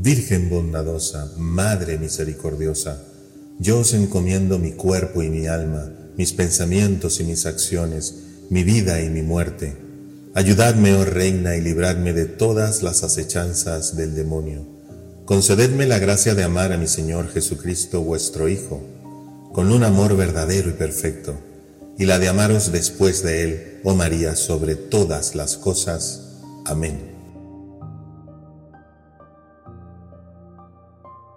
Virgen bondadosa, Madre misericordiosa, yo os encomiendo mi cuerpo y mi alma, mis pensamientos y mis acciones, mi vida y mi muerte. Ayudadme, oh Reina, y libradme de todas las acechanzas del demonio. Concededme la gracia de amar a mi Señor Jesucristo, vuestro Hijo, con un amor verdadero y perfecto, y la de amaros después de Él, oh María, sobre todas las cosas. Amén.